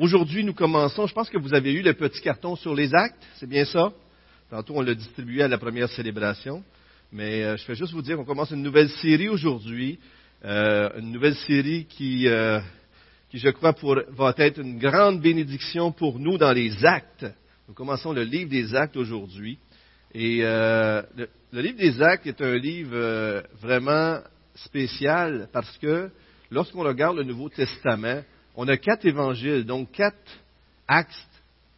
Aujourd'hui, nous commençons, je pense que vous avez eu le petit carton sur les actes, c'est bien ça? Tantôt, on l'a distribué à la première célébration. Mais euh, je vais juste vous dire qu'on commence une nouvelle série aujourd'hui, euh, une nouvelle série qui, euh, qui je crois, pour, va être une grande bénédiction pour nous dans les actes. Nous commençons le livre des actes aujourd'hui. Et le, livre des actes est un livre vraiment spécial parce que lorsqu'on regarde le Nouveau Testament, on a quatre évangiles, donc quatre axes,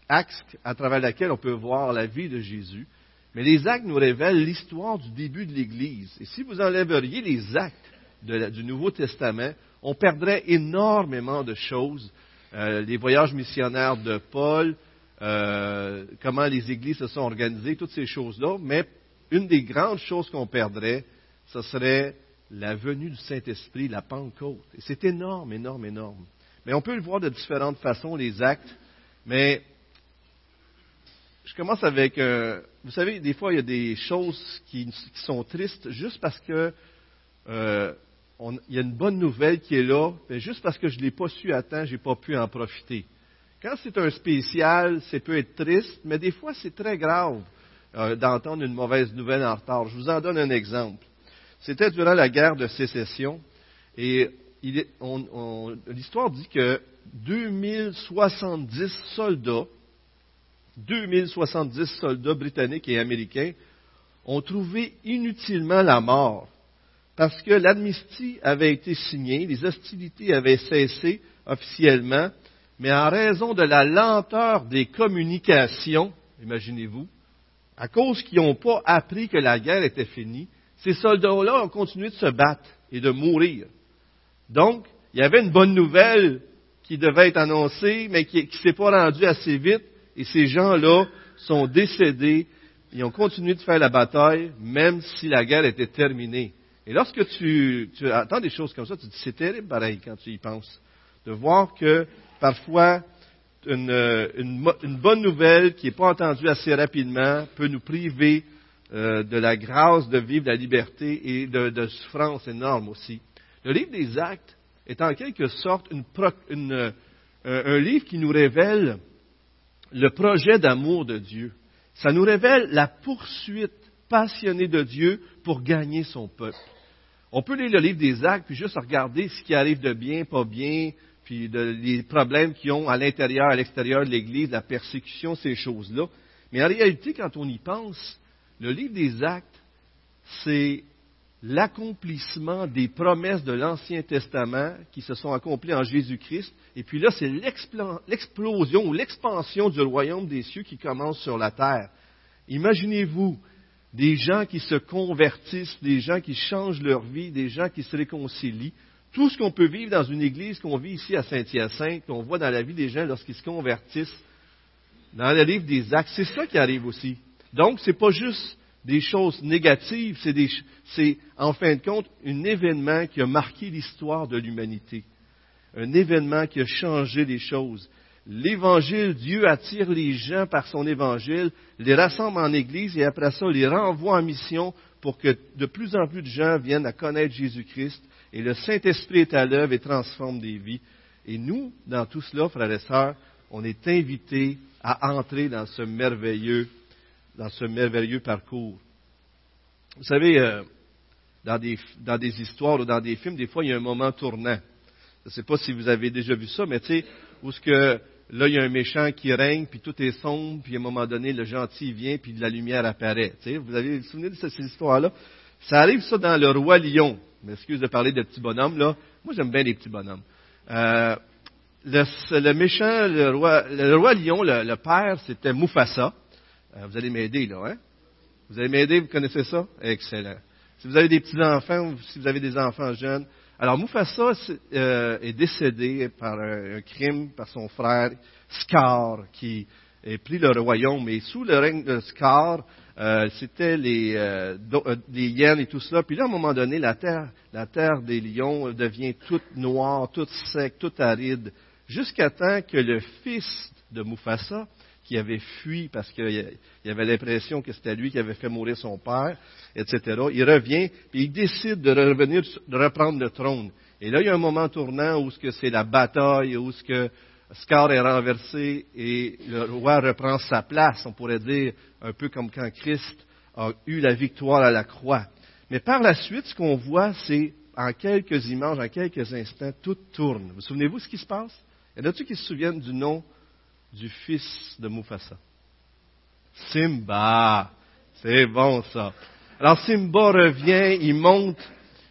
à travers lesquels on peut voir la vie de Jésus. Mais les actes nous révèlent l'histoire du début de l'Église. Et si vous enlèveriez les actes du Nouveau Testament, on perdrait énormément de choses. Euh, les voyages missionnaires de Paul, euh, comment les églises se sont organisées, toutes ces choses-là. Mais une des grandes choses qu'on perdrait, ce serait la venue du Saint-Esprit, la Pentecôte. Et c'est énorme, énorme, énorme. Mais on peut le voir de différentes façons, les actes. Mais je commence avec, euh, vous savez, des fois il y a des choses qui, sont tristes juste parce que euh, il y a une bonne nouvelle qui est là, mais juste parce que je ne l'ai pas su à temps, je n'ai pas pu en profiter. Quand c'est un spécial, ça peut être triste, mais des fois c'est très grave euh, d'entendre une mauvaise nouvelle en retard. Je vous en donne un exemple. C'était durant la guerre de sécession, et l'histoire dit que 2070 soldats 2070 soldats britanniques et américains ont trouvé inutilement la mort parce que l'amnistie avait été signée, les hostilités avaient cessé officiellement, mais en raison de la lenteur des communications, imaginez-vous, à cause qu'ils n'ont pas appris que la guerre était finie, ces soldats-là ont continué de se battre et de mourir. Donc, il y avait une bonne nouvelle qui devait être annoncée, mais qui ne s'est pas rendue assez vite, et ces gens-là sont décédés, ils ont continué de faire la bataille, même si la guerre était terminée. Et lorsque tu, tu entends des choses comme ça, tu te dis, c'est terrible pareil quand tu y penses. De voir que parfois, une, bonne nouvelle qui n'est pas entendue assez rapidement peut nous priver euh, de la grâce de vivre la liberté et de, de souffrance énorme aussi. Le livre des actes est en quelque sorte une, un livre qui nous révèle le projet d'amour de Dieu. Ça nous révèle la poursuite passionnée de Dieu pour gagner son peuple. On peut lire le livre des actes, puis juste regarder ce qui arrive de bien, pas bien, puis les problèmes qu'ils ont à l'intérieur, à l'extérieur de l'Église, la persécution, ces choses-là. Mais en réalité, quand on y pense, le livre des actes, c'est l'accomplissement des promesses de l'Ancien Testament qui se sont accomplies en Jésus-Christ. Et puis là, c'est l'explosion ou l'expansion du royaume des cieux qui commence sur la terre. Imaginez-vous des gens qui se convertissent, des gens qui changent leur vie, des gens qui se réconcilient. Tout ce qu'on peut vivre dans une église qu'on vit ici à Saint-Hyacinthe, qu'on voit dans la vie des gens lorsqu'ils se convertissent, dans le livre des actes, c'est ça qui arrive aussi. Donc, ce n'est pas juste des choses négatives, c'est en fin de compte un événement qui a marqué l'histoire de l'humanité, un événement qui a changé les choses. L'évangile, Dieu attire les gens par son évangile, les rassemble en Église et après ça les renvoie en mission pour que de plus en plus de gens viennent à connaître Jésus-Christ et le Saint-Esprit est à l'œuvre et transforme des vies. Et nous, dans tout cela, frères et sœurs, on est invités à entrer dans ce merveilleux dans ce merveilleux parcours. Vous savez, euh, dans, des, dans, des, histoires ou dans des films, des fois, il y a un moment tournant. Je ne sais pas si vous avez déjà vu ça, mais tu sais, où ce que là, il y a un méchant qui règne, puis tout est sombre, puis à un moment donné, le gentil vient, puis la lumière apparaît. Tu sais, vous avez vous souvenez de cette, histoire-là? Ça arrive ça dans le roi lion. M'excuse de parler de petits bonhommes, là. Moi, j'aime bien les petits bonhommes. Euh, le, méchant, le roi, le roi lion, le, le père, c'était Mufasa. Euh, vous allez m'aider, là, hein? Vous allez m'aider, vous connaissez ça? Excellent. Si vous avez des petits-enfants ou si vous avez des enfants jeunes. Alors, Mufasa euh, est décédé par un, crime par son frère Scar, qui a pris le royaume. Et sous le règne de Scar, euh, c'était les, les hyènes et tout cela. Puis là, à un moment donné, la terre, la terre des lions devient toute noire, toute sec, toute aride, jusqu'à temps que le fils de Mufasa, qui avait fui parce qu'il avait l'impression que c'était lui qui avait fait mourir son père, etc. Il revient, puis il décide de revenir, de reprendre le trône. Et là, il y a un moment tournant où ce c'est la bataille, où ce que score est renversé et le roi reprend sa place, on pourrait dire, un peu comme quand Christ a eu la victoire à la croix. Mais par la suite, ce qu'on voit, c'est en quelques images, en quelques instants, tout tourne. Vous souvenez-vous ce qui se passe? Y en a-t-il qui se souviennent du nom du fils de Mufasa? Simba. C'est bon ça. Alors Simba revient, il monte,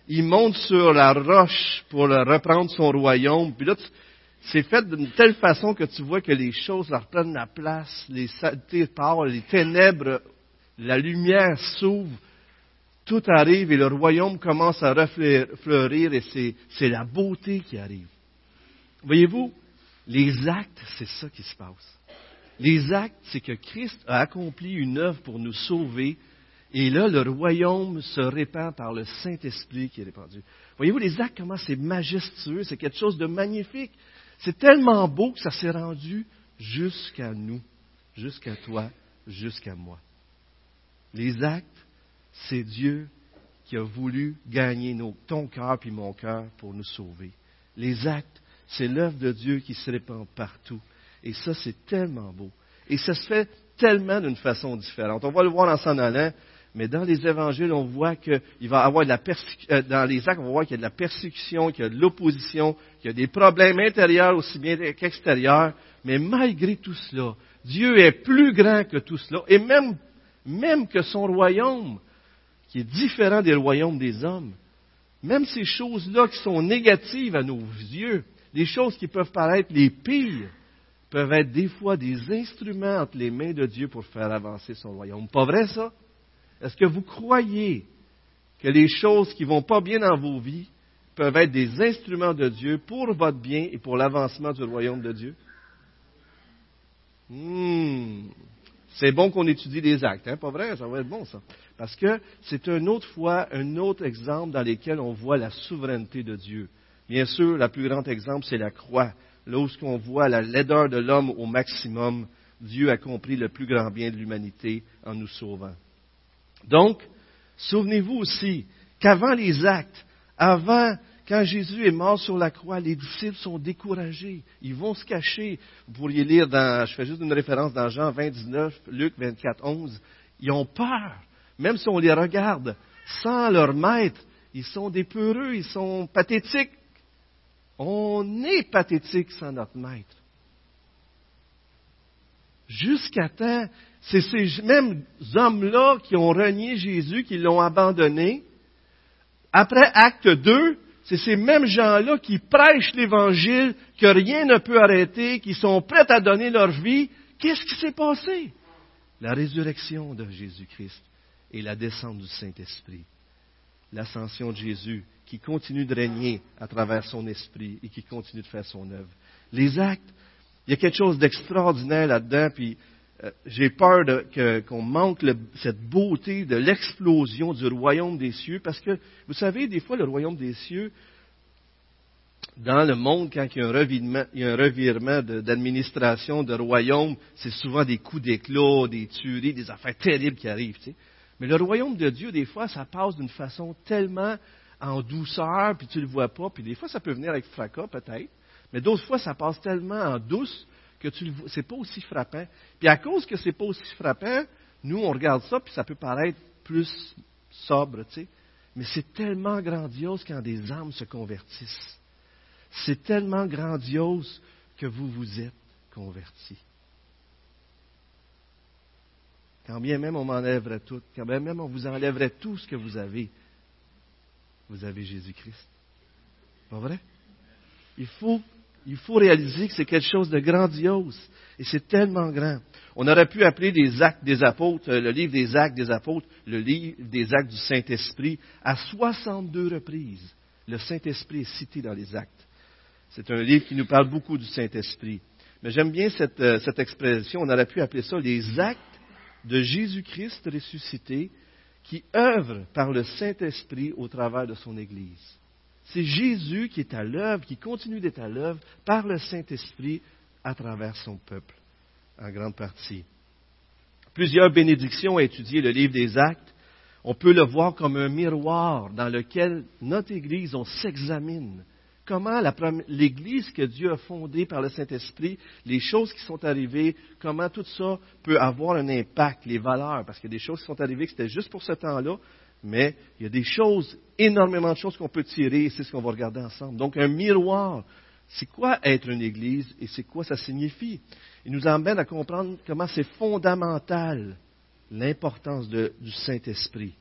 il monte sur la roche pour reprendre son royaume. Puis là, c'est fait d'une telle façon que tu vois que les choses leur prennent la place, les saletés partent, les ténèbres, la lumière s'ouvre, tout arrive et le royaume commence à refleurir et c'est la beauté qui arrive. Voyez-vous, les actes, c'est ça qui se passe. Les actes, c'est que Christ a accompli une œuvre pour nous sauver et là, le royaume se répand par le Saint-Esprit qui est répandu. Voyez-vous, les actes, comment c'est majestueux, c'est quelque chose de magnifique. C'est tellement beau que ça s'est rendu jusqu'à nous, jusqu'à toi, jusqu'à moi. Les actes, c'est Dieu qui a voulu gagner ton cœur puis mon cœur pour nous sauver. Les actes, c'est l'œuvre de Dieu qui se répand partout. Et ça, c'est tellement beau. Et ça se fait tellement d'une façon différente. On va le voir en s'en allant, mais dans les évangiles, on voit qu'il va avoir de la persécution, euh, dans les actes, on va voir qu'il y a de la persécution, qu'il y a de l'opposition, qu'il y a des problèmes intérieurs aussi bien qu'extérieurs. Mais malgré tout cela, Dieu est plus grand que tout cela. Et même, même que son royaume, qui est différent des royaumes des hommes, même ces choses-là qui sont négatives à nos yeux, les choses qui peuvent paraître les pires, peuvent être des fois des instruments entre les mains de Dieu pour faire avancer son royaume. Pas vrai ça? Est-ce que vous croyez que les choses qui vont pas bien dans vos vies peuvent être des instruments de Dieu pour votre bien et pour l'avancement du royaume de Dieu? Hmm. C'est bon qu'on étudie les actes, hein? Pas vrai? Ça va être bon, ça. Parce que c'est une autre fois, un autre exemple dans lequel on voit la souveraineté de Dieu. Bien sûr, le plus grand exemple, c'est la croix. Lorsqu'on voit la laideur de l'homme au maximum, Dieu a compris le plus grand bien de l'humanité en nous sauvant. Donc, souvenez-vous aussi qu'avant les actes, avant, quand Jésus est mort sur la croix, les disciples sont découragés. Ils vont se cacher. Vous pourriez lire dans, je fais juste une référence dans Jean 20, 19, Luc 24, 11. Ils ont peur. Même si on les regarde sans leur maître, ils sont des peureux, ils sont pathétiques. On est pathétique sans notre maître. Jusqu'à temps c'est ces mêmes hommes-là qui ont renié Jésus, qui l'ont abandonné. Après acte 2, c'est ces mêmes gens-là qui prêchent l'Évangile, que rien ne peut arrêter, qui sont prêts à donner leur vie. Qu'est-ce qui s'est passé? La résurrection de Jésus-Christ et la descente du Saint-Esprit. L'ascension de Jésus qui continue de régner à travers son esprit et qui continue de faire son œuvre. Les actes, il y a quelque chose d'extraordinaire là-dedans, puis euh, j'ai peur qu'on manque cette beauté de l'explosion du royaume des cieux, parce que, vous savez, des fois, le royaume des cieux, dans le monde, quand il y a un revirement, d'administration, de royaume, c'est souvent des coups d'éclat, des tueries, des affaires terribles qui arrivent. Mais le royaume de Dieu, des fois, ça passe d'une façon tellement en douceur, puis tu ne le vois pas, puis des fois, ça peut venir avec fracas, peut-être, mais d'autres fois, ça passe tellement en douce que tu le c'est pas aussi frappant. Puis à cause que c'est pas aussi frappant, nous on regarde ça puis ça peut paraître plus sobre, tu sais. Mais c'est tellement grandiose quand des âmes se convertissent. C'est tellement grandiose que vous vous êtes convertis. Quand bien même on m'enlèverait tout, quand bien même on vous enlèverait tout ce que vous avez, vous avez Jésus-Christ. Pas vrai? Il faut il faut réaliser que c'est quelque chose de grandiose. Et c'est tellement grand. On aurait pu appeler des actes des apôtres, euh, le livre des actes des apôtres, le livre des actes du Saint-Esprit. À 62 reprises, le Saint-Esprit est cité dans les actes. C'est un livre qui nous parle beaucoup du Saint-Esprit. Mais j'aime bien cette, euh, cette expression. On aurait pu appeler ça les actes de Jésus-Christ ressuscité qui œuvrent par le Saint-Esprit au travers de son Église. C'est Jésus qui est à l'œuvre, qui continue d'être à l'œuvre par le Saint-Esprit à travers son peuple, en grande partie. Plusieurs bénédictions ont étudié le livre des Actes. On peut le voir comme un miroir dans lequel notre Église, on s'examine comment l'Église que Dieu a fondée par le Saint-Esprit, les choses qui sont arrivées, comment tout ça peut avoir un impact, les valeurs, parce qu'il y a des choses qui sont arrivées qui étaient juste pour ce temps-là, mais il y a des choses, énormément de choses qu'on peut tirer, et c'est ce qu'on va regarder ensemble. Donc un miroir, c'est quoi être une Église et c'est quoi ça signifie? Il nous emmène à comprendre comment c'est fondamental l'importance du Saint-Esprit.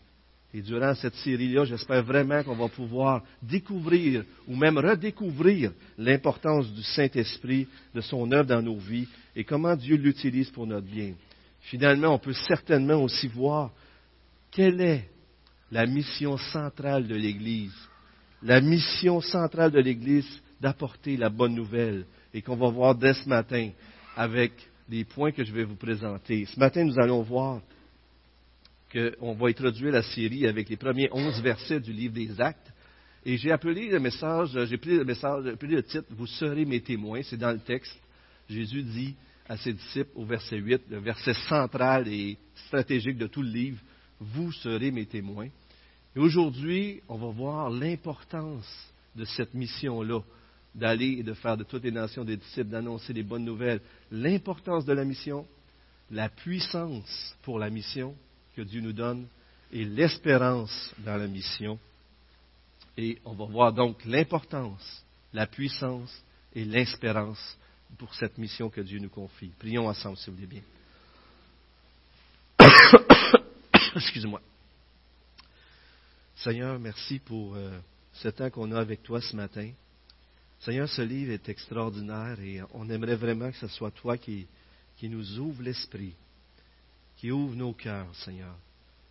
Et durant cette série-là, j'espère vraiment qu'on va pouvoir découvrir ou même redécouvrir l'importance du Saint-Esprit, de son œuvre dans nos vies et comment Dieu l'utilise pour notre bien. Finalement, on peut certainement aussi voir quelle est la mission centrale de l'Église. La mission centrale de l'Église d'apporter la bonne nouvelle et qu'on va voir dès ce matin avec les points que je vais vous présenter. Ce matin, nous allons voir qu'on va introduire la série avec les premiers onze versets du livre des Actes. Et j'ai appelé le message, j'ai pris le message, j'ai appelé le titre, Vous serez mes témoins. C'est dans le texte. Jésus dit à ses disciples au verset 8, le verset central et stratégique de tout le livre, Vous serez mes témoins. Et aujourd'hui, on va voir l'importance de cette mission-là, d'aller et de faire de toutes les nations des disciples, d'annoncer les bonnes nouvelles. L'importance de la mission, la puissance pour la mission, que Dieu nous donne et l'espérance dans la mission. Et on va voir donc l'importance, la puissance et l'espérance pour cette mission que Dieu nous confie. Prions ensemble, si vous voulez bien. Excusez-moi. Seigneur, merci pour euh, ce temps qu'on a avec toi ce matin. Seigneur, ce livre est extraordinaire et on aimerait vraiment que ce soit toi qui, qui nous ouvre l'esprit qui ouvre nos cœurs, Seigneur,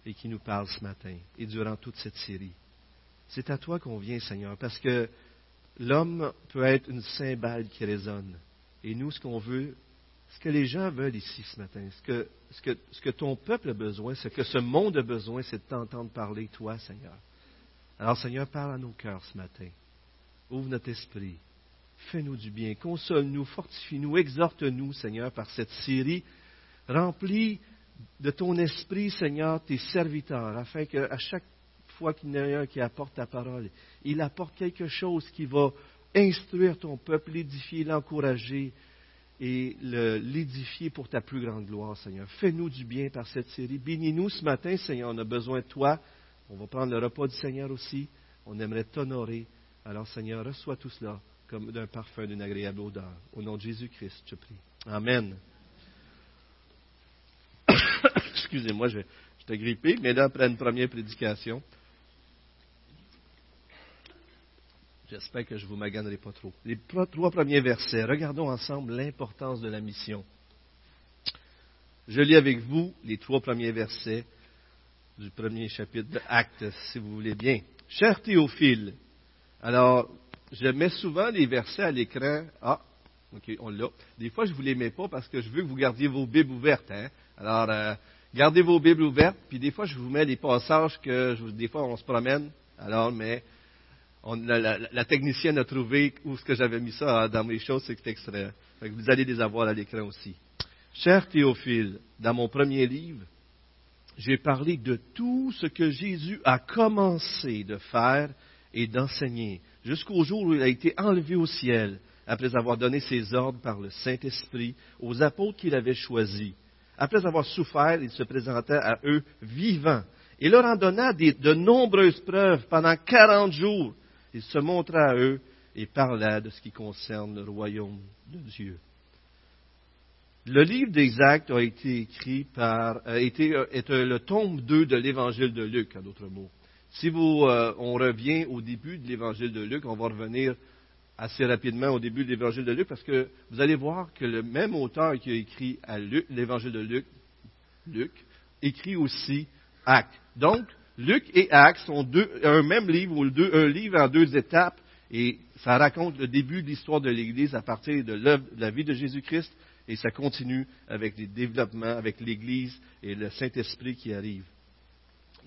et qui nous parle ce matin et durant toute cette série. C'est à toi qu'on vient, Seigneur, parce que l'homme peut être une cymbale qui résonne. Et nous, ce qu'on veut, ce que les gens veulent ici ce matin, ce que, ce que, ton peuple a besoin, ce que ce monde a besoin, c'est de t'entendre parler, toi, Seigneur. Alors, Seigneur, parle à nos cœurs ce matin. Ouvre notre esprit. Fais-nous du bien. Console-nous, fortifie-nous, exhorte-nous, Seigneur, par cette série remplie de ton esprit, Seigneur, tes serviteurs, afin qu'à chaque fois qu'il y en a un qui apporte ta parole, il apporte quelque chose qui va instruire ton peuple, l'édifier, l'encourager et l'édifier pour ta plus grande gloire, Seigneur. Fais-nous du bien par cette série. Bénis-nous ce matin, Seigneur. On a besoin de toi. On va prendre le repas du Seigneur aussi. On aimerait t'honorer. Alors, Seigneur, reçois tout cela comme d'un parfum, d'une agréable odeur. Au nom de Jésus-Christ, je prie. Amen. Excusez-moi, j'étais grippé, mais là, après une première prédication, j'espère que je ne vous maganerai pas trop. Les trois premiers versets, regardons ensemble l'importance de la mission. Je lis avec vous les trois premiers versets du premier chapitre de Actes, si vous voulez bien. Cher Théophile, alors, je mets souvent les versets à l'écran. Ah, OK, on l'a. Des fois, je ne vous les mets pas parce que je veux que vous gardiez vos Bibles ouvertes. Hein? Alors, euh, gardez vos Bibles ouvertes. Puis des fois, je vous mets des passages que des fois, on se promène. Alors, mais la, technicienne a trouvé où ce que j'avais mis ça dans mes choses, c'est extrait. vous allez les avoir à l'écran aussi. Cher Théophile, dans mon premier livre, j'ai parlé de tout ce que Jésus a commencé de faire et d'enseigner, jusqu'au jour où il a été enlevé au ciel, après avoir donné ses ordres par le Saint-Esprit aux apôtres qu'il avait choisis. Après avoir souffert, il se présentait à eux vivant et leur en donna de nombreuses preuves pendant quarante jours. Il se montra à eux et parla de ce qui concerne le royaume de Dieu. Le livre des Actes a été écrit par, a été, est le tome 2 de l'évangile de Luc, en d'autres mots. Si vous, euh, on revient au début de l'évangile de Luc, on va revenir assez rapidement au début de l'évangile de Luc, parce que vous allez voir que le même auteur qui a écrit l'évangile de Luc, Luc, écrit aussi Actes. Donc, Luc et Actes sont deux, un même livre, ou deux, un livre en deux étapes, et ça raconte le début de l'histoire de l'Église à partir de, de la vie de Jésus-Christ, et ça continue avec les développements, avec l'Église et le Saint-Esprit qui arrive.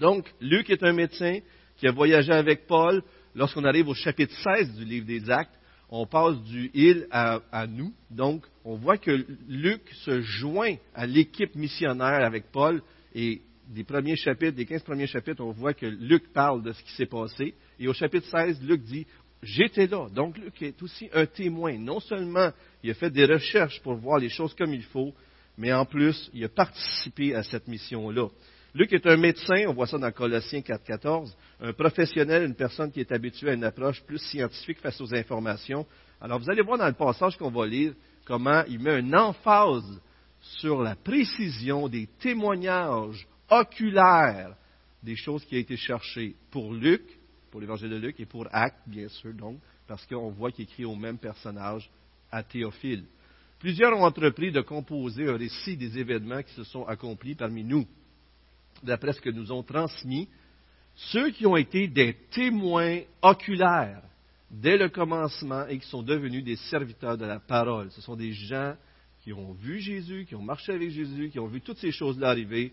Donc, Luc est un médecin qui a voyagé avec Paul. Lorsqu'on arrive au chapitre 16 du livre des Actes, on passe du il à, nous. Donc, on voit que Luc se joint à l'équipe missionnaire avec Paul et des premiers chapitres, des 15 premiers chapitres, on voit que Luc parle de ce qui s'est passé. Et au chapitre 16, Luc dit, j'étais là. Donc Luc est aussi un témoin. Non seulement il a fait des recherches pour voir les choses comme il faut, mais en plus, il a participé à cette mission-là. Luc est un médecin, on voit ça dans Colossiens 4.14, un professionnel, une personne qui est habituée à une approche plus scientifique face aux informations. Alors vous allez voir dans le passage qu'on va lire comment il met une emphase sur la précision des témoignages oculaires des choses qui ont été cherchées pour Luc, pour l'évangile de Luc, et pour Acte, bien sûr, donc, parce qu'on voit qu'il écrit au même personnage, à Théophile. Plusieurs ont entrepris de composer un récit des événements qui se sont accomplis parmi nous d'après ce que nous ont transmis, ceux qui ont été des témoins oculaires dès le commencement et qui sont devenus des serviteurs de la parole. Ce sont des gens qui ont vu Jésus, qui ont marché avec Jésus, qui ont vu toutes ces choses-là arriver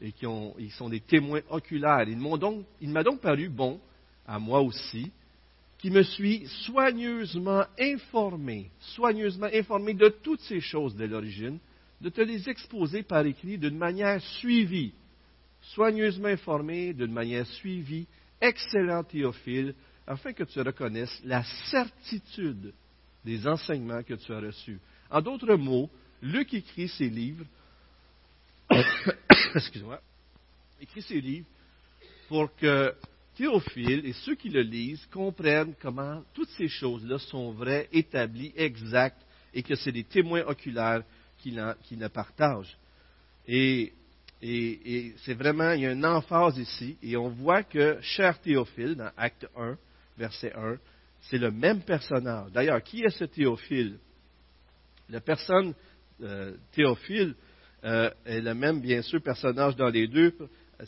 et qui sont des témoins oculaires. Il, donc, m'a donc paru bon, à moi aussi, qui me suis soigneusement informé, soigneusement informé de toutes ces choses de l'origine, de te les exposer par écrit d'une manière suivie, soigneusement informé d'une manière suivie, excellent Théophile, afin que tu reconnaisses la certitude des enseignements que tu as reçus. En d'autres mots, Luc écrit ses livres, excuse-moi, écrit ses livres pour que Théophile et ceux qui le lisent comprennent comment toutes ces choses-là sont vraies, établies, exactes, et que c'est des témoins oculaires qui, le partagent. Et et, c'est vraiment, il y a une emphase ici, et on voit que cher Théophile, dans Acte 1, verset 1, c'est le même personnage. D'ailleurs, qui est ce Théophile? La personne euh, Théophile euh, est le même, bien sûr, personnage dans les deux,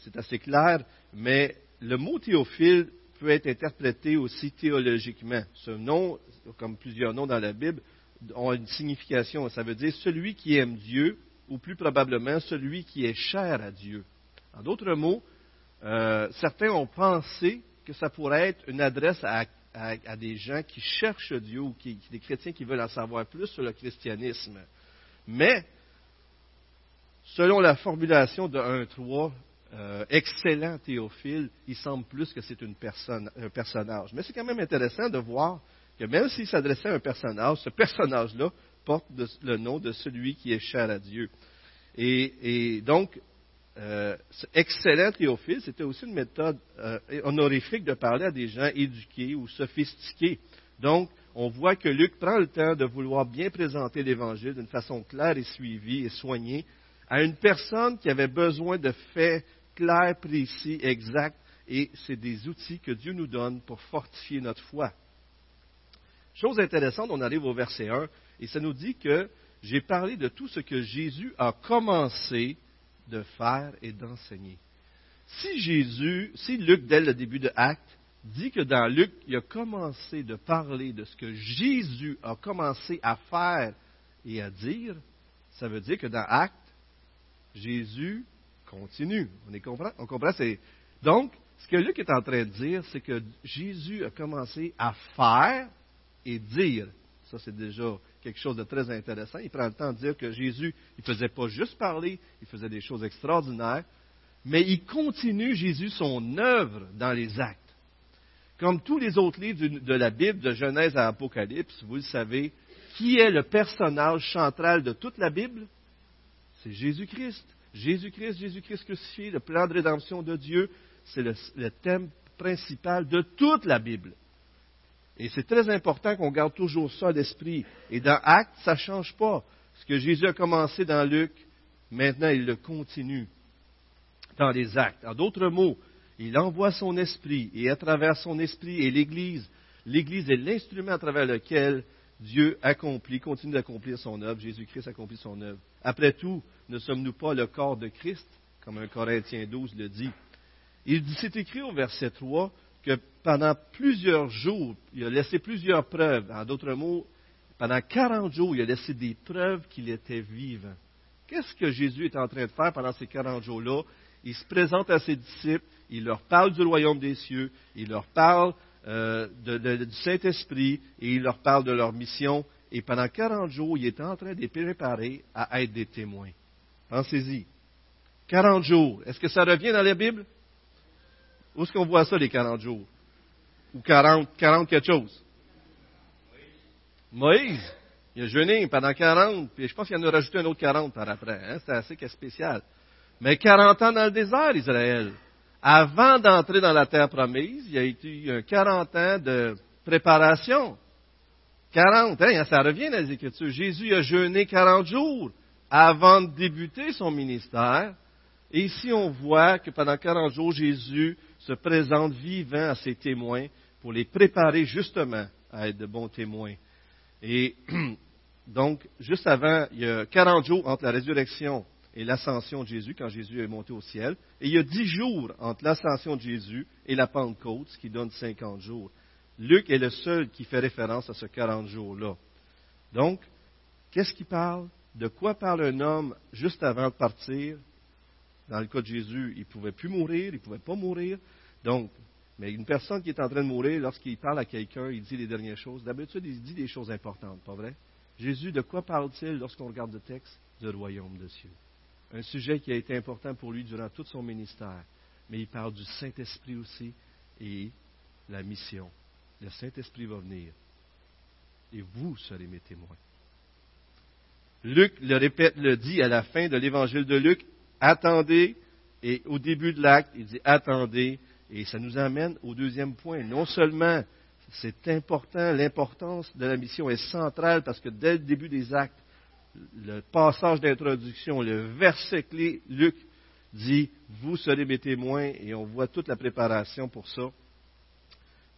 c'est assez clair, mais le mot Théophile peut être interprété aussi théologiquement. Ce nom, comme plusieurs noms dans la Bible, ont une signification. Ça veut dire celui qui aime Dieu ou plus probablement celui qui est cher à Dieu. En d'autres mots, euh, certains ont pensé que ça pourrait être une adresse à, des gens qui cherchent Dieu ou qui, des chrétiens qui veulent en savoir plus sur le christianisme. Mais, selon la formulation de 1.3, euh, excellent Théophile, il semble plus que c'est un personnage. Mais c'est quand même intéressant de voir que même s'il s'adressait à un personnage, ce personnage-là porte le nom de celui qui est cher à Dieu. Et, donc, euh, excellent Théophile, c'était aussi une méthode euh, honorifique de parler à des gens éduqués ou sophistiqués. Donc, on voit que Luc prend le temps de vouloir bien présenter l'Évangile d'une façon claire et suivie et soignée à une personne qui avait besoin de faits clairs, précis, exacts, et c'est des outils que Dieu nous donne pour fortifier notre foi. Chose intéressante, on arrive au verset 1, et ça nous dit que j'ai parlé de tout ce que Jésus a commencé de faire et d'enseigner. Si Jésus, si Luc, dès le début de Acte, dit que dans Luc, il a commencé de parler de ce que Jésus a commencé à faire et à dire, ça veut dire que dans Acte, Jésus continue. On, comprend? On comprend? Donc, ce que Luc est en train de dire, c'est que Jésus a commencé à faire et dire. Ça, c'est déjà quelque chose de très intéressant. Il prend le temps de dire que Jésus, il ne faisait pas juste parler, il faisait des choses extraordinaires, mais il continue, Jésus, son œuvre dans les actes. Comme tous les autres livres de la Bible, de Genèse à Apocalypse, vous le savez, qui est le personnage central de toute la Bible? C'est Jésus-Christ. Jésus-Christ, Jésus-Christ crucifié, le plan de rédemption de Dieu, c'est le, le thème principal de toute la Bible. Et c'est très important qu'on garde toujours ça à l'esprit. Et dans Actes, ça ne change pas. Ce que Jésus a commencé dans Luc, maintenant il le continue dans les actes. En d'autres mots, il envoie son esprit et à travers son esprit et l'Église, l'Église est l'instrument à travers lequel Dieu accomplit, continue d'accomplir son œuvre, Jésus-Christ accomplit son œuvre. Après tout, ne sommes-nous pas le corps de Christ, comme un Corinthien 12 le dit? Il dit, écrit au verset 3, que pendant plusieurs jours, il a laissé plusieurs preuves. En d'autres mots, pendant 40 jours, il a laissé des preuves qu'il était vivant. Qu'est-ce que Jésus est en train de faire pendant ces 40 jours-là? Il se présente à ses disciples, il leur parle du royaume des cieux, il leur parle euh, du Saint-Esprit et il leur parle de leur mission. Et pendant 40 jours, il est en train de les préparer à être des témoins. Pensez-y. 40 jours. Est-ce que ça revient dans la Bible? Où est-ce qu'on voit ça, les 40 jours? Ou 40, 40 quelque chose. Moïse, il a jeûné pendant 40, puis je pense qu'il en a rajouté un autre 40 par après. Hein? C'était assez spécial. Mais 40 ans dans le désert, Israël. Avant d'entrer dans la terre promise, il y a eu 40 ans de préparation. 40, hein, ça revient dans les Écritures. Jésus a jeûné 40 jours avant de débuter son ministère. Et ici, on voit que pendant 40 jours, Jésus se présente vivant à ses témoins pour les préparer justement à être de bons témoins. Et donc, juste avant, il y a 40 jours entre la résurrection et l'ascension de Jésus, quand Jésus est monté au ciel. Et il y a 10 jours entre l'ascension de Jésus et la Pentecôte, ce qui donne 50 jours. Luc est le seul qui fait référence à ce 40 jours-là. Donc, qu'est-ce qu'il parle? De quoi parle un homme juste avant de partir? Dans le cas de Jésus, il ne pouvait plus mourir, il ne pouvait pas mourir. Donc, mais une personne qui est en train de mourir, lorsqu'il parle à quelqu'un, il dit les dernières choses. D'habitude, il dit des choses importantes, pas vrai? Jésus, de quoi parle-t-il lorsqu'on regarde le texte? Du royaume de cieux. Un sujet qui a été important pour lui durant tout son ministère. Mais il parle du Saint-Esprit aussi et la mission. Le Saint-Esprit va venir. Et vous serez mes témoins. Luc le répète, le dit à la fin de l'évangile de Luc, attendez, et au début de l'acte, il dit attendez, et ça nous amène au deuxième point. Non seulement c'est important, l'importance de la mission est centrale parce que dès le début des actes, le passage d'introduction, le verset clé, Luc dit, vous serez mes témoins, et on voit toute la préparation pour ça.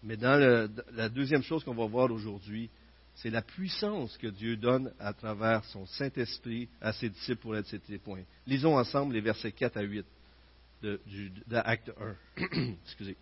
Mais dans la deuxième chose qu'on va voir aujourd'hui, c'est la puissance que Dieu donne à travers son Saint-Esprit à ses disciples pour être ses témoins. Lisons ensemble les versets 4 à 8 de, Acte 1. Excusez.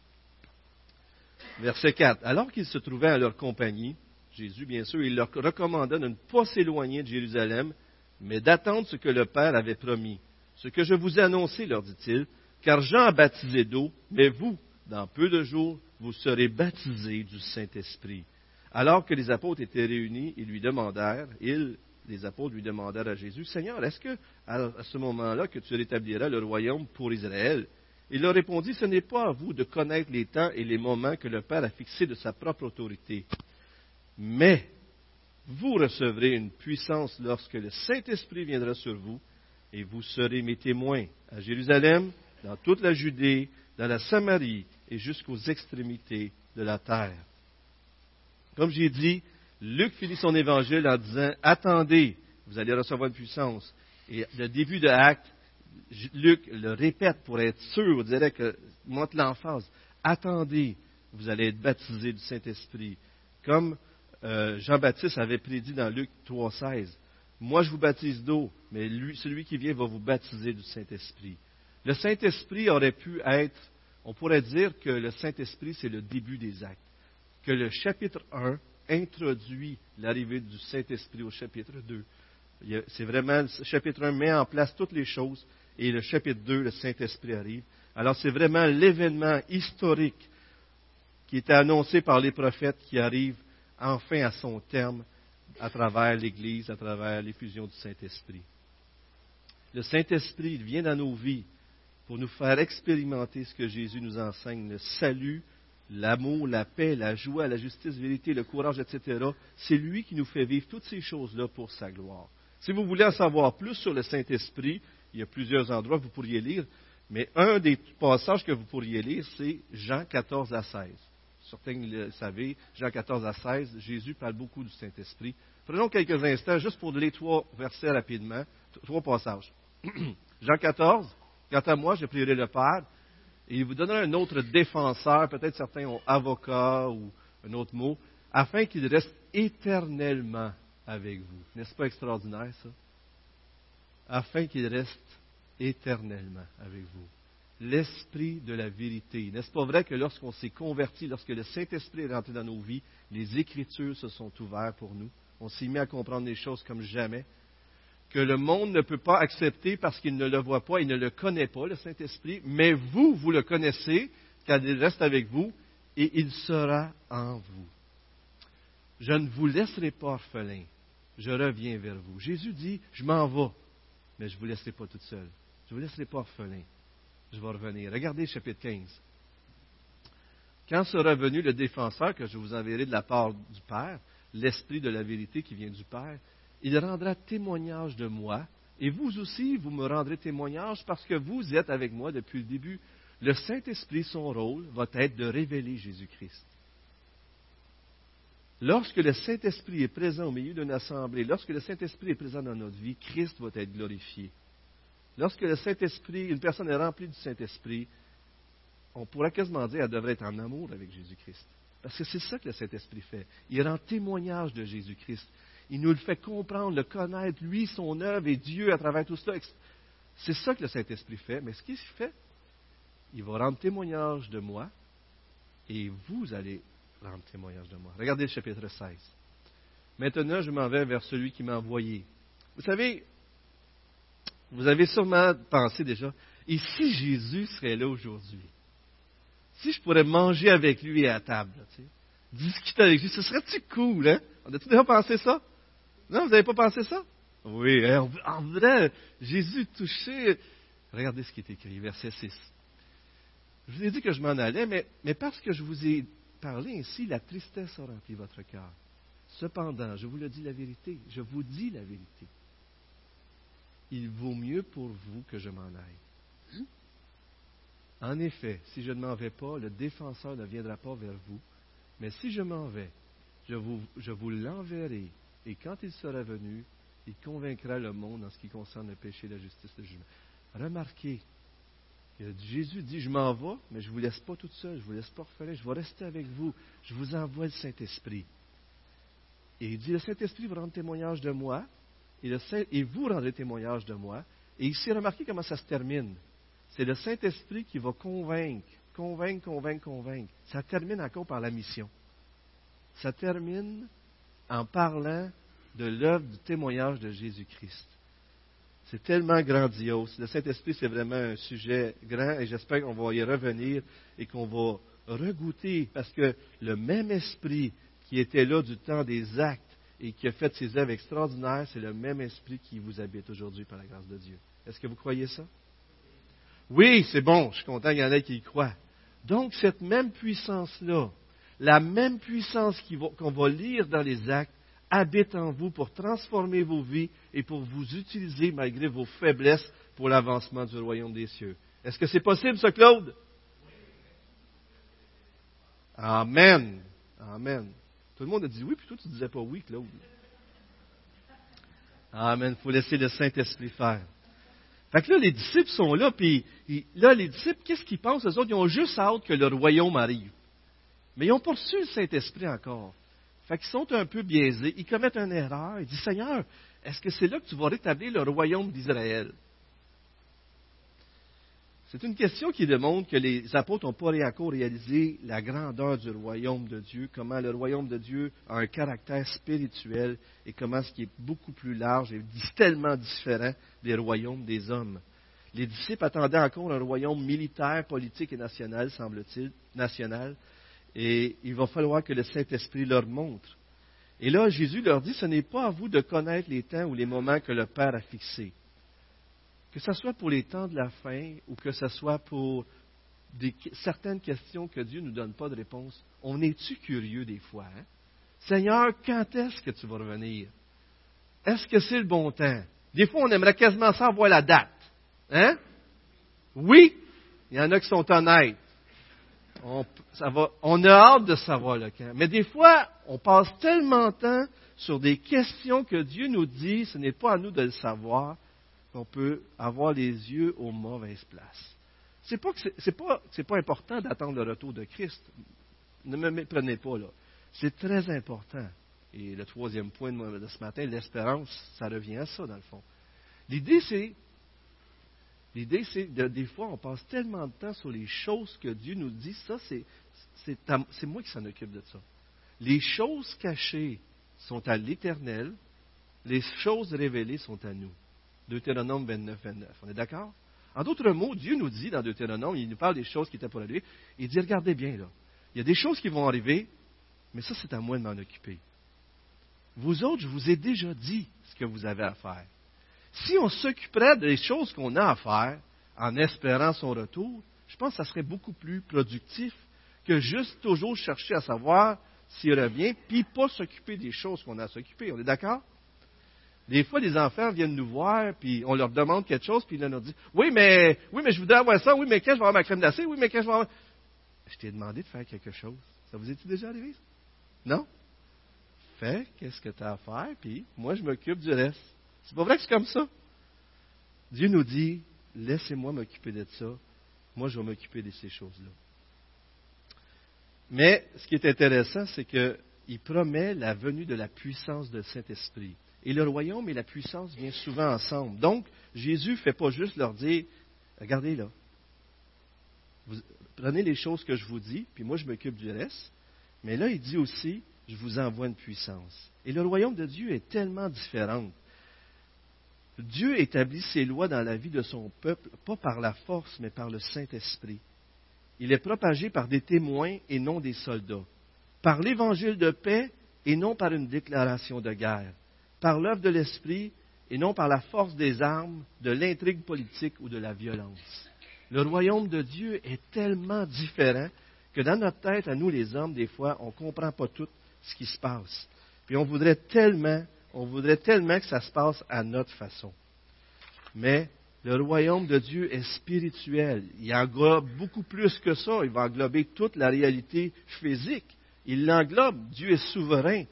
Verset 4. Alors qu'ils se trouvaient à leur compagnie, Jésus, bien sûr, il leur recommanda de ne pas s'éloigner de Jérusalem, mais d'attendre ce que le Père avait promis. Ce que je vous ai annoncé, leur dit-il, car Jean a baptisé d'eau, mais vous, dans peu de jours, vous serez baptisés du Saint-Esprit. Alors que les apôtres étaient réunis, ils lui demandèrent, ils, les apôtres lui demandèrent à Jésus, Seigneur, est-ce que à ce moment-là que tu rétabliras le royaume pour Israël? Il leur répondit, ce n'est pas à vous de connaître les temps et les moments que le Père a fixés de sa propre autorité, mais vous recevrez une puissance lorsque le Saint-Esprit viendra sur vous, et vous serez mes témoins à Jérusalem, dans toute la Judée, dans la Samarie et jusqu'aux extrémités de la terre. Comme j'ai dit, Luc finit son évangile en disant Attendez, vous allez recevoir une puissance. Et le début de l'acte, Luc le répète pour être sûr, dirait que montre l'emphase Attendez, vous allez être baptisés du Saint-Esprit. Comme euh, Jean-Baptiste avait prédit dans Luc 3,16 Moi je vous baptise d'eau, mais lui, celui qui vient va vous baptiser du Saint-Esprit. Le Saint-Esprit aurait pu être, on pourrait dire que le Saint-Esprit c'est le début des actes que le chapitre 1 introduit l'arrivée du Saint-Esprit au chapitre 2. C'est vraiment, le chapitre 1 met en place toutes les choses et le chapitre 2, le Saint-Esprit arrive. Alors c'est vraiment l'événement historique qui était annoncé par les prophètes qui arrive enfin à son terme à travers l'Église, à travers l'effusion du Saint-Esprit. Le Saint-Esprit vient dans nos vies pour nous faire expérimenter ce que Jésus nous enseigne, le salut, l'amour, la paix, la joie, la justice, la vérité, le courage, etc. C'est lui qui nous fait vivre toutes ces choses-là pour sa gloire. Si vous voulez en savoir plus sur le Saint-Esprit, il y a plusieurs endroits que vous pourriez lire, mais un des passages que vous pourriez lire, c'est Jean 14 à 16. Certains le savez, Jean 14 à 16, Jésus parle beaucoup du Saint-Esprit. Prenons quelques instants juste pour lire trois versets rapidement, trois passages. Jean 14, quant à moi, je prierai le Père, et il vous donnera un autre défenseur, peut-être certains ont avocat ou un autre mot, afin qu'il reste éternellement avec vous. N'est-ce pas extraordinaire ça? Afin qu'il reste éternellement avec vous. L'esprit de la vérité. N'est-ce pas vrai que lorsqu'on s'est converti, lorsque le Saint-Esprit est rentré dans nos vies, les Écritures se sont ouvertes pour nous? On s'est mis à comprendre les choses comme jamais que le monde ne peut pas accepter parce qu'il ne le voit pas, il ne le connaît pas, le Saint-Esprit, mais vous, vous le connaissez, car il reste avec vous, et il sera en vous. Je ne vous laisserai pas orphelin, je reviens vers vous. Jésus dit, je m'en vais, mais je ne vous laisserai pas toute seule. Je ne vous laisserai pas orphelin. Je vais revenir. Regardez chapitre 15. quand sera venu le défenseur que je vous enverrai de la part du Père, l'Esprit de la vérité qui vient du Père, il rendra témoignage de moi, et vous aussi, vous me rendrez témoignage parce que vous êtes avec moi depuis le début. Le Saint-Esprit, son rôle va être de révéler Jésus-Christ. Lorsque le Saint-Esprit est présent au milieu d'une assemblée, lorsque le Saint-Esprit est présent dans notre vie, Christ va être glorifié. Lorsque le Saint-Esprit, une personne est remplie du Saint-Esprit, on pourrait quasiment dire qu'elle devrait être en amour avec Jésus-Christ. Parce que c'est ça que le Saint-Esprit fait. Il rend témoignage de Jésus-Christ. Il nous le fait comprendre, le connaître, lui, son œuvre et Dieu à travers tout cela. C'est ça que le Saint-Esprit fait. Mais ce qu'il fait, il va rendre témoignage de moi et vous allez rendre témoignage de moi. Regardez le chapitre 16. Maintenant, je m'en vais vers celui qui m'a envoyé. Vous savez, vous avez sûrement pensé déjà, et si Jésus serait là aujourd'hui? Si je pourrais manger avec lui à table, discuter avec lui, ce serait-tu cool, hein? On a-tu déjà pensé ça? Non, vous n'avez pas pensé ça? Oui, hein, en vrai, Jésus touché. Regardez ce qui est écrit, verset 6. Je vous ai dit que je m'en allais, mais, parce que je vous ai parlé ainsi, la tristesse a rempli votre cœur. Cependant, je vous le dis la vérité, je vous dis la vérité. Il vaut mieux pour vous que je m'en aille. En effet, si je ne m'en vais pas, le défenseur ne viendra pas vers vous, mais si je m'en vais, je vous, je vous l'enverrai, et quand il sera venu, il convaincra le monde en ce qui concerne le péché, la justice, le jugement. Remarquez, Jésus dit, je m'en vais, mais je ne vous laisse pas toute seule, je ne vous laisse pas orphelin, je vais rester avec vous, je vous envoie le Saint-Esprit. Et il dit, le Saint-Esprit va rendre témoignage de moi, et, et vous rendrez témoignage de moi. Et ici, remarquez comment ça se termine. C'est le Saint-Esprit qui va convaincre, convaincre, convaincre, convaincre. Ça termine encore par la mission. Ça termine en parlant de l'œuvre du témoignage de Jésus-Christ. C'est tellement grandiose. Le Saint-Esprit, c'est vraiment un sujet grand et j'espère qu'on va y revenir et qu'on va regoûter parce que le même esprit qui était là du temps des actes et qui a fait ces œuvres extraordinaires, c'est le même esprit qui vous habite aujourd'hui par la grâce de Dieu. Est-ce que vous croyez ça? Oui, c'est bon, je suis content qu'il y en ait qui y croient. Donc, cette même puissance-là, la même puissance qu'on va lire dans les actes, habite en vous pour transformer vos vies et pour vous utiliser malgré vos faiblesses pour l'avancement du royaume des cieux. Est-ce que c'est possible, ça, Claude? Amen. Amen. Tout le monde a dit oui, puis toi, tu ne disais pas oui, Claude. Amen. Il faut laisser le Saint-Esprit faire. Fait que là, les disciples sont là, puis là, les disciples, qu'est-ce qu'ils pensent? Eux autres, ils ont juste hâte que le royaume arrive. Mais ils ont poursu le Saint-Esprit encore. Fait qu'ils sont un peu biaisés. Ils commettent une erreur. Ils disent, Seigneur, est-ce que c'est là que tu vas rétablir le royaume d'Israël? C'est une question qui démontre que les apôtres n'ont pas réalisé la grandeur du royaume de Dieu, comment le royaume de Dieu a un caractère spirituel et comment ce qui est beaucoup plus large et tellement différent des royaumes des hommes. Les disciples attendaient encore un royaume militaire, politique et national, semble-t-il, national, et il va falloir que le Saint-Esprit leur montre. Et là, Jésus leur dit, ce n'est pas à vous de connaître les temps ou les moments que le Père a fixés. Que ce soit pour les temps de la fin ou que ce soit pour certaines questions que Dieu ne nous donne pas de réponse, on est-tu curieux des fois? Hein? Seigneur, quand est-ce que tu vas revenir? Est-ce que c'est le bon temps? Des fois, on aimerait quasiment savoir la date. Hein? Oui, il y en a qui sont honnêtes on, a hâte de savoir le quand. Mais des fois, on passe tellement de temps sur des questions que Dieu nous dit, ce n'est pas à nous de le savoir, qu'on peut avoir les yeux aux mauvaises places. C'est pas pas, pas important d'attendre le retour de Christ. Ne me méprenez pas là. C'est très important. Et le troisième point de ce matin, l'espérance, ça revient à ça dans le fond. L'idée, c'est L'idée, c'est que des fois, on passe tellement de temps sur les choses que Dieu nous dit. Ça, c'est moi qui s'en occupe de ça. Les choses cachées sont à l'Éternel. Les choses révélées sont à nous. Deutéronome 29, 29. On est d'accord? En d'autres mots, Dieu nous dit dans Deutéronome, il nous parle des choses qui étaient pour arriver. Il dit, regardez bien là. Il y a des choses qui vont arriver, mais ça, c'est à moi de m'en occuper. Vous autres, je vous ai déjà dit ce que vous avez à faire. Si on s'occuperait des choses qu'on a à faire en espérant son retour, je pense que ça serait beaucoup plus productif que juste toujours chercher à savoir s'il revient, puis pas s'occuper des choses qu'on a à s'occuper. On est d'accord? Des fois, les enfants viennent nous voir, puis on leur demande quelque chose, puis ils nous disent Oui, mais oui, mais je voudrais avoir ça, oui, mais quand je vais avoir ma crème glacée, oui, mais quand je vais avoir. Je t'ai demandé de faire quelque chose. Ça vous est-il déjà arrivé? Non? Fais qu'est-ce que tu as à faire, puis moi, je m'occupe du reste. C'est pas vrai que c'est comme ça? Dieu nous dit Laissez-moi m'occuper de ça. Moi, je vais m'occuper de ces choses-là. Mais ce qui est intéressant, c'est qu'il promet la venue de la puissance de Saint-Esprit. Et le royaume et la puissance viennent souvent ensemble. Donc, Jésus ne fait pas juste leur dire, regardez là, prenez les choses que je vous dis, puis moi je m'occupe du reste. Mais là, il dit aussi, je vous envoie une puissance. Et le royaume de Dieu est tellement différent. Dieu établit ses lois dans la vie de son peuple, pas par la force, mais par le Saint-Esprit. Il est propagé par des témoins et non des soldats, par l'évangile de paix et non par une déclaration de guerre par l'œuvre de l'Esprit et non par la force des armes, de l'intrigue politique ou de la violence. Le royaume de Dieu est tellement différent que dans notre tête, à nous les hommes, des fois, on ne comprend pas tout ce qui se passe. Puis on voudrait tellement, on voudrait tellement que ça se passe à notre façon. Mais le royaume de Dieu est spirituel. Il englobe beaucoup plus que ça. Il va englober toute la réalité physique. Il l'englobe. Dieu est souverain.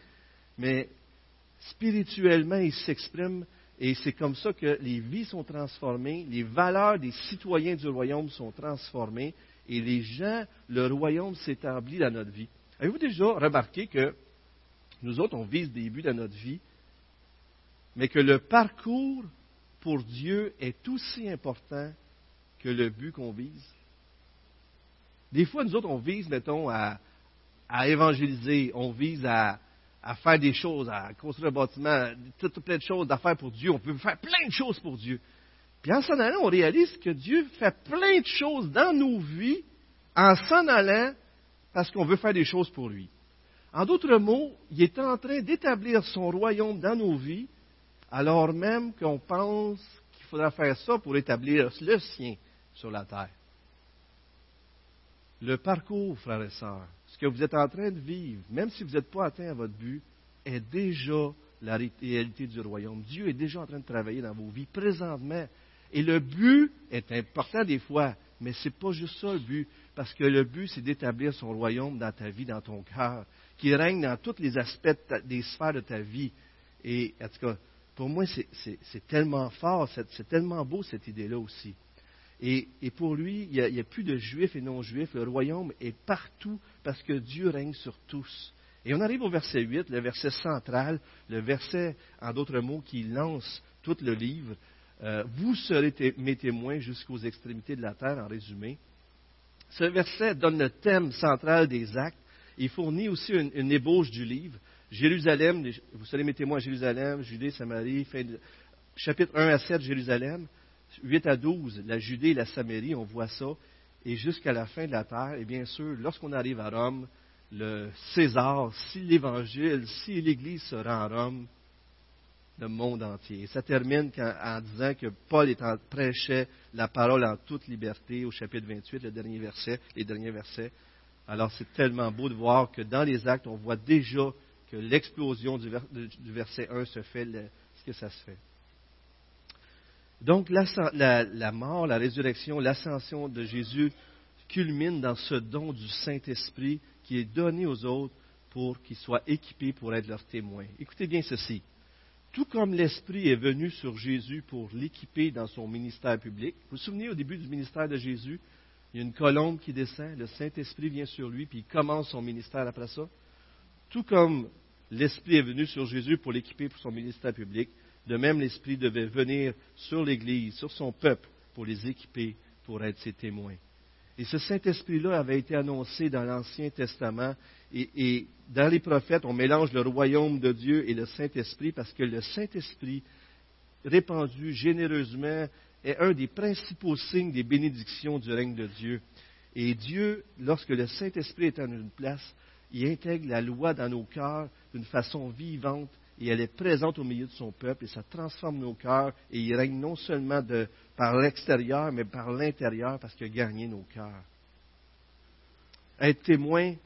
Mais spirituellement, il s'exprime et c'est comme ça que les vies sont transformées, les valeurs des citoyens du royaume sont transformées et les gens, le royaume s'établit dans notre vie. Avez-vous déjà remarqué que nous autres, on vise des buts dans notre vie, mais que le parcours pour Dieu est aussi important que le but qu'on vise? Des fois, nous autres, on vise, mettons, à évangéliser, on vise à, faire des choses, à construire un bâtiment, tout, plein de choses à faire pour Dieu. On peut faire plein de choses pour Dieu. Puis en s'en allant, on réalise que Dieu fait plein de choses dans nos vies en s'en allant parce qu'on veut faire des choses pour lui. En d'autres mots, il est en train d'établir son royaume dans nos vies, alors même qu'on pense qu'il faudra faire ça pour établir le sien sur la terre. Le parcours, frères et sœurs, ce que vous êtes en train de vivre, même si vous n'êtes pas atteint à votre but, est déjà la réalité du royaume. Dieu est déjà en train de travailler dans vos vies présentement. Et le but est important des fois, mais ce n'est pas juste ça le but, parce que le but, c'est d'établir son royaume dans ta vie, dans ton cœur, qui règne dans tous les aspects des sphères de ta vie. Et en tout cas, pour moi, c'est tellement fort, c'est tellement beau cette idée-là aussi. Et, pour lui, il n'y a, plus de juifs et non-juifs. Le royaume est partout parce que Dieu règne sur tous. Et on arrive au verset 8, le verset central, le verset, en d'autres mots, qui lance tout le livre. Euh, vous serez mes témoins jusqu'aux extrémités de la terre, en résumé. Ce verset donne le thème central des actes. Il fournit aussi une, ébauche du livre. Jérusalem, vous serez mes témoins à Jérusalem, Judée, Samarie, chapitre 1 à 7, Jérusalem. 8 à 12, la Judée et la Samarie, on voit ça, et jusqu'à la fin de la terre. Et bien sûr, lorsqu'on arrive à Rome, le César, si l'Évangile, si l'Église se rend à Rome, le monde entier. Et ça termine en disant que Paul prêchait la parole en toute liberté au chapitre 28, le dernier verset, les derniers versets. Alors c'est tellement beau de voir que dans les actes, on voit déjà l'explosion du, verset 1 se fait, ce que ça se fait. Donc la, mort, la résurrection, l'ascension de Jésus culmine dans ce don du Saint-Esprit qui est donné aux autres pour qu'ils soient équipés pour être leurs témoins. Écoutez bien ceci. Tout comme l'Esprit est venu sur Jésus pour l'équiper dans son ministère public, vous vous souvenez au début du ministère de Jésus, il y a une colombe qui descend, le Saint-Esprit vient sur lui, puis il commence son ministère après ça. Tout comme l'Esprit est venu sur Jésus pour l'équiper pour son ministère public, de même, l'Esprit devait venir sur l'Église, sur son peuple, pour les équiper, pour être ses témoins. Et ce Saint-Esprit-là avait été annoncé dans l'Ancien Testament. Et, dans les prophètes, on mélange le royaume de Dieu et le Saint-Esprit parce que le Saint-Esprit, répandu généreusement, est un des principaux signes des bénédictions du règne de Dieu. Et Dieu, lorsque le Saint-Esprit est en une place, il intègre la loi dans nos cœurs d'une façon vivante et elle est présente au milieu de son peuple et ça transforme nos cœurs et il règne non seulement par l'extérieur, mais par l'intérieur parce qu'il a gagné nos cœurs. Être témoin, il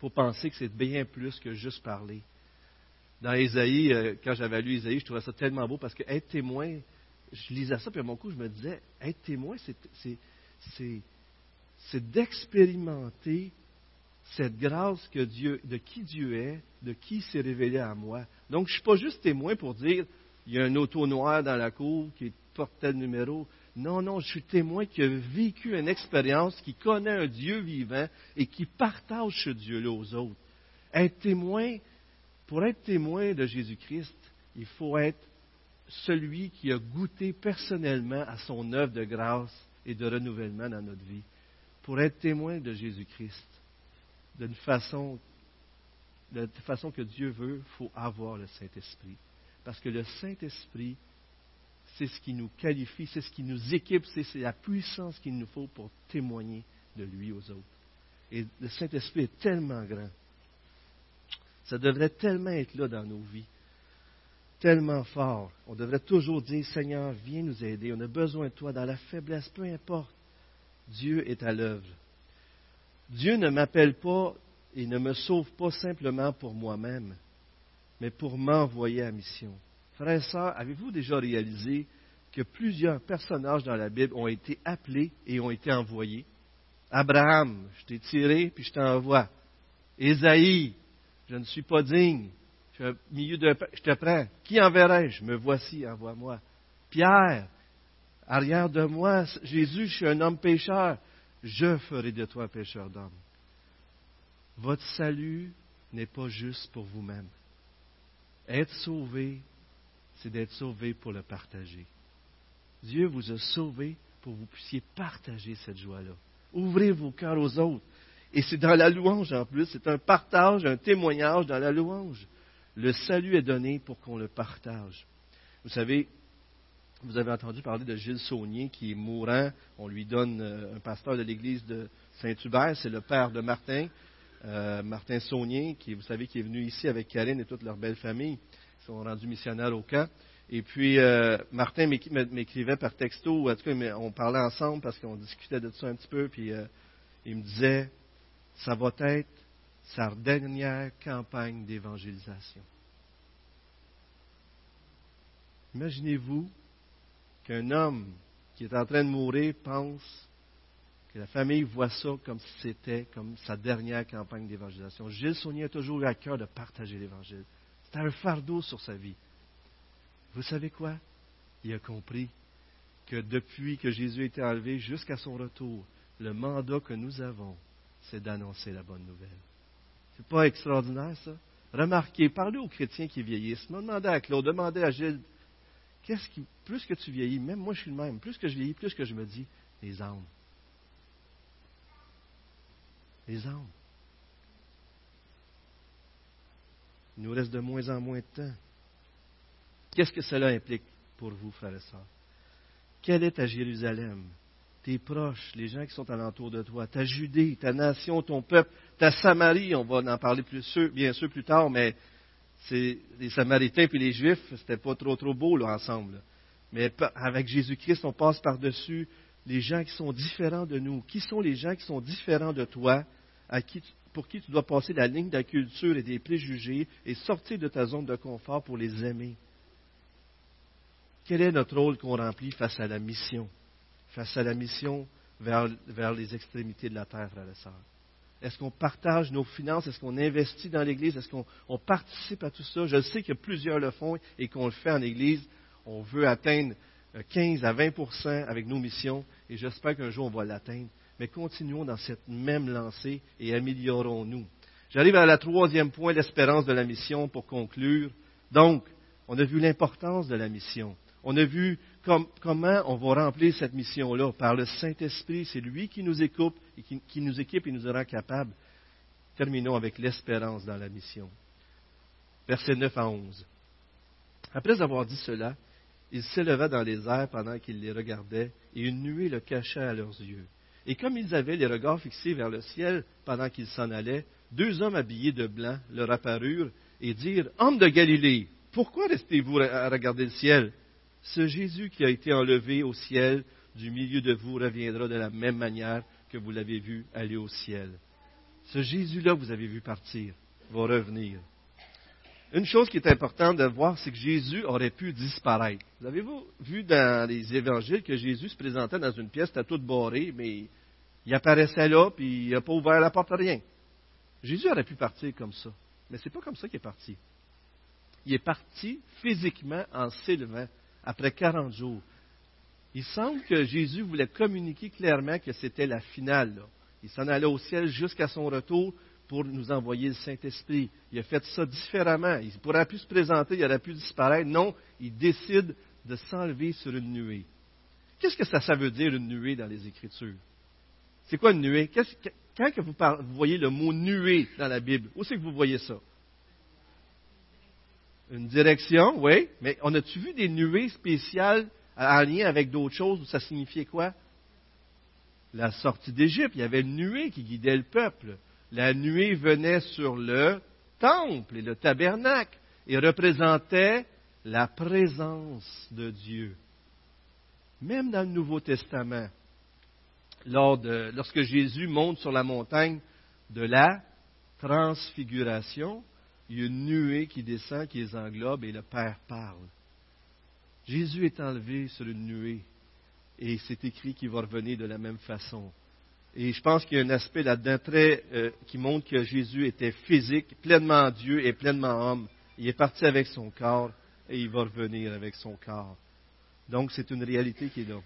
faut penser que c'est bien plus que juste parler. Dans Ésaïe, euh, quand j'avais lu Ésaïe, je trouvais ça tellement beau parce que être témoin, je lisais ça, puis à mon coup, je me disais, être témoin, c'est d'expérimenter cette grâce que Dieu, de qui Dieu est, de qui s'est révélé à moi. Donc, je ne suis pas juste témoin pour dire, il y a un auto noir dans la cour qui porte tel numéro. Non, non, je suis témoin qui a vécu une expérience, qui connaît un Dieu vivant et qui partage ce Dieu-là aux autres. Être témoin, pour être témoin de Jésus-Christ, il faut être celui qui a goûté personnellement à son œuvre de grâce et de renouvellement dans notre vie. Pour être témoin de Jésus-Christ, d'une façon, de façon que Dieu veut, il faut avoir le Saint-Esprit. Parce que le Saint-Esprit, c'est ce qui nous qualifie, c'est ce qui nous équipe, c'est la puissance qu'il nous faut pour témoigner de lui aux autres. Et le Saint-Esprit est tellement grand. Ça devrait tellement être là dans nos vies, tellement fort. On devrait toujours dire, Seigneur, viens nous aider, on a besoin de toi dans la faiblesse, peu importe. Dieu est à l'œuvre. Dieu ne m'appelle pas et ne me sauve pas simplement pour moi-même, mais pour m'envoyer à mission. Frères et sœurs, avez-vous déjà réalisé que plusieurs personnages dans la Bible ont été appelés et ont été envoyés? Abraham, je t'ai tiré puis je t'envoie. Ésaïe, je ne suis pas digne. Je, milieu de, je te prends. Qui enverrai-je? Me voici, envoie-moi. Pierre, arrière de moi, Jésus, je suis un homme pécheur. Je ferai de toi pécheur d'homme. Votre salut n'est pas juste pour vous-même. Être sauvé, c'est d'être sauvé pour le partager. Dieu vous a sauvé pour que vous puissiez partager cette joie-là. Ouvrez vos cœurs aux autres. Et c'est dans la louange en plus, c'est un partage, un témoignage dans la louange. Le salut est donné pour qu'on le partage. Vous savez, vous avez entendu parler de Gilles Saunier qui est mourant. On lui donne euh, un pasteur de l'église de Saint-Hubert, c'est le père de Martin, euh, Martin Saunier, qui, vous savez, qui est venu ici avec Karine et toute leur belle famille. Ils sont rendus missionnaires au camp. Et puis, euh, Martin m'écrivait par texto, en tout cas, on parlait ensemble parce qu'on discutait de ça un petit peu, puis il me disait, ça va être sa dernière campagne d'évangélisation. Imaginez-vous qu'un homme qui est en train de mourir pense que la famille voit ça comme si c'était comme sa dernière campagne d'évangélisation. Gilles Saunier a toujours eu à cœur de partager l'Évangile. C'était un fardeau sur sa vie. Vous savez quoi? Il a compris que depuis que Jésus a été enlevé jusqu'à son retour, le mandat que nous avons, c'est d'annoncer la bonne nouvelle. C'est pas extraordinaire, ça? Remarquez, parlez aux chrétiens qui vieillissent. Demandez à Claude, demandez à Gilles, qu'est-ce qui, plus que tu vieillis, même moi je suis le même, plus que je vieillis, plus que je me dis, les âmes. Les âmes. Il nous reste de moins en moins de temps. Qu'est-ce que cela implique pour vous, frères et sœurs? Quelle est ta Jérusalem? Tes proches, les gens qui sont alentour de toi, ta Judée, ta nation, ton peuple, ta Samarie, on va en parler bien sûr plus tard, mais c'est les Samaritains puis les Juifs, c'était pas trop trop beau là ensemble. Mais avec Jésus-Christ, on passe par-dessus les gens qui sont différents de nous. Qui sont les gens qui sont différents de toi, pour qui tu dois passer la ligne de la culture et des préjugés et sortir de ta zone de confort pour les aimer? Quel est notre rôle qu'on remplit face à la mission? Face à la mission vers, vers les extrémités de la terre, frères et sœurs. Est-ce qu'on partage nos finances? Est-ce qu'on investit dans l'Église? Est-ce qu'on participe à tout ça? Je sais que plusieurs le font et qu'on le fait en Église. On veut atteindre 15 euh, à 20% avec nos missions et j'espère qu'un jour on va l'atteindre. Mais continuons dans cette même lancée et améliorons-nous. J'arrive à la troisième point, l'espérance de la mission pour conclure. Donc, on a vu l'importance de la mission. On a vu comment on va remplir cette mission-là? Par le Saint-Esprit. C'est lui qui nous équipe et qui, nous équipe et nous rend capables. Terminons avec l'espérance dans la mission. Versets 9 à 11. Après avoir dit cela, il s'éleva dans les airs pendant qu'il les regardait, et une nuée le cacha à leurs yeux. Et comme ils avaient les regards fixés vers le ciel pendant qu'ils s'en allaient, deux hommes habillés de blanc leur apparurent et dirent Hommes de Galilée, pourquoi restez-vous à regarder le ciel? Ce Jésus qui a été enlevé au ciel du milieu de vous reviendra de la même manière lorsque vous l'avez vu aller au ciel. Ce Jésus-là, vous avez vu partir, va revenir. Une chose qui est importante de voir, c'est que Jésus aurait pu disparaître. Vous avez-vous vu dans les évangiles que Jésus se présentait dans une pièce, c'était toute barrée, mais il apparaissait là, puis il n'a pas ouvert la porte à rien. Jésus aurait pu partir comme ça, mais ce n'est pas comme ça qu'il est parti. Il est parti physiquement en s'élevant après 40 jours. Il semble que Jésus voulait communiquer clairement que c'était la finale. Il s'en allait au ciel jusqu'à son retour pour nous envoyer le Saint-Esprit. Il a fait ça différemment. Il pourrait plus se présenter, il aurait pu disparaître. Non, il décide de s'enlever sur une nuée. Qu'est-ce que ça, veut dire, une nuée, dans les Écritures? C'est quoi une nuée? Quand que vous, vous, voyez le mot nuée dans la Bible, où c'est que vous voyez ça? Une direction, oui, mais on a-tu vu des nuées spéciales en lien avec d'autres choses où ça signifiait quoi? La sortie d'Égypte, il y avait une nuée qui guidait le peuple la nuée venait sur le temple et le tabernacle et représentait la présence de Dieu. Même dans le Nouveau Testament, lorsque Jésus monte sur la montagne de la transfiguration, il y a une nuée qui descend, qui les englobe, et le Père parle. Jésus est enlevé sur une nuée, et c'est écrit qu'il va revenir de la même façon. Et je pense qu'il y a un aspect là-dedans très, euh, qui montre que Jésus était physique, pleinement Dieu et pleinement homme. Il est parti avec son corps et il va revenir avec son corps. Donc c'est une réalité qui est là.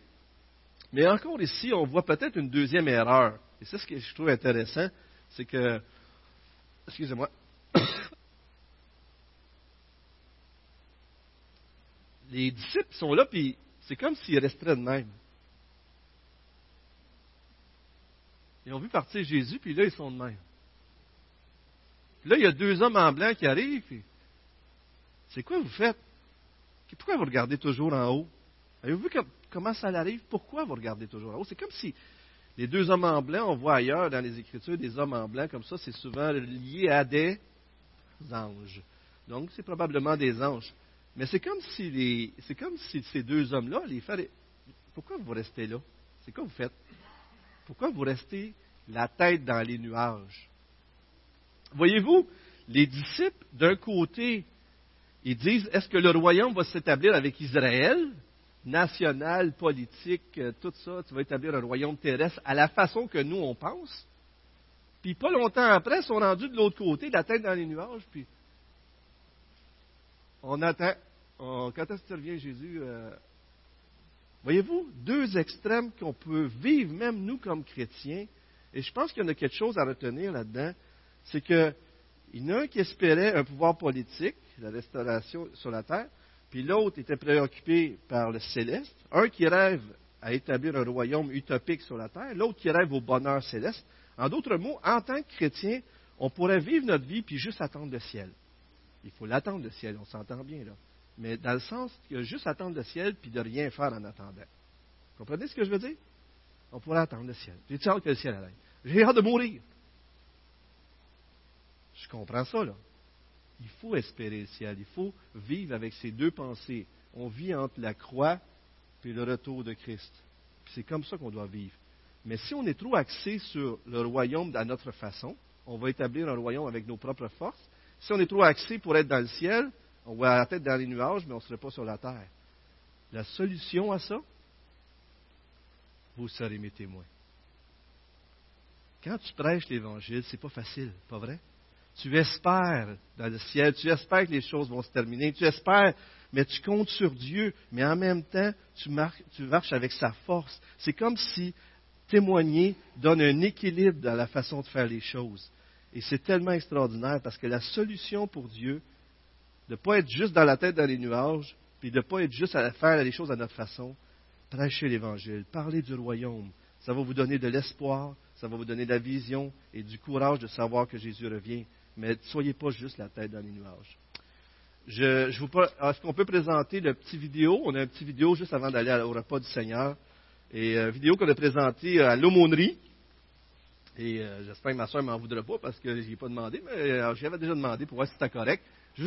Mais encore ici, on voit peut-être une deuxième erreur. Et c'est ce que je trouve intéressant, c'est que, excusez-moi, les disciples sont là, puis c'est comme s'ils resteraient de même. Ils ont vu partir Jésus, puis là, ils sont de même. Puis là, il y a deux hommes en blanc qui arrivent. C'est quoi vous faites? Pourquoi vous regardez toujours en haut? Avez-vous vu comment ça arrive? Pourquoi vous regardez toujours en haut? C'est comme si les deux hommes en blanc, on voit ailleurs dans les Écritures des hommes en blanc comme ça, c'est souvent lié à des anges. Donc, c'est probablement des anges. Mais c'est comme si c'est comme si ces deux hommes-là, les frères, pourquoi vous restez là? C'est quoi vous faites? Pourquoi vous restez la tête dans les nuages? Voyez-vous, les disciples, d'un côté, ils disent, est-ce que le royaume va s'établir avec Israël, national, politique, euh, tout ça, tu vas établir un royaume terrestre à la façon que nous, on pense? Puis pas longtemps après, ils sont rendus de l'autre côté, la tête dans les nuages, puis on attend. quand est-ce que tu reviens, Jésus? Euh, Voyez-vous, deux extrêmes qu'on peut vivre, même nous comme chrétiens, et je pense qu'il y en a quelque chose à retenir là-dedans, c'est qu'il y en a un qui espérait un pouvoir politique, la restauration sur la terre, puis l'autre était préoccupé par le céleste, un qui rêve à établir un royaume utopique sur la terre, l'autre qui rêve au bonheur céleste. En d'autres mots, en tant que chrétien, on pourrait vivre notre vie puis juste attendre le ciel. Il faut l'attendre le ciel, on s'entend bien là mais dans le sens a juste attendre le ciel puis de rien faire en attendant. Comprenez ce que je veux dire? On pourrait attendre le ciel. J'ai hâte que le ciel arrive? J'ai hâte de mourir. Je comprends ça, là. Il faut espérer le ciel. Il faut vivre avec ces deux pensées. On vit entre la croix et le retour de Christ. C'est comme ça qu'on doit vivre. Mais si on est trop axé sur le royaume à notre façon, on va établir un royaume avec nos propres forces. Si on est trop axé pour être dans le ciel, on la tête dans les nuages, mais on ne serait pas sur la terre. La solution à ça, vous serez mes témoins. Quand tu prêches l'Évangile, c'est pas facile, pas vrai? Tu espères dans le ciel, tu espères que les choses vont se terminer, tu espères, mais tu comptes sur Dieu, mais en même temps, tu, tu marches avec sa force. C'est comme si témoigner donne un équilibre dans la façon de faire les choses. Et c'est tellement extraordinaire parce que la solution pour Dieu, de ne pas être juste dans la tête dans les nuages, puis de ne pas être juste à faire les choses à notre façon. Prêchez l'Évangile, parlez du royaume. Ça va vous donner de l'espoir, ça va vous donner de la vision et du courage de savoir que Jésus revient. Mais ne soyez pas juste la tête dans les nuages. Je, est-ce qu'on peut présenter le petit vidéo? On a un petit vidéo juste avant d'aller au repas du Seigneur. Et euh, vidéo qu'on a présentée à l'aumônerie. Et euh, j'espère que ma soeur ne m'en voudra pas parce que je ai pas demandé, mais euh, j'avais déjà demandé pour voir si c'était correct.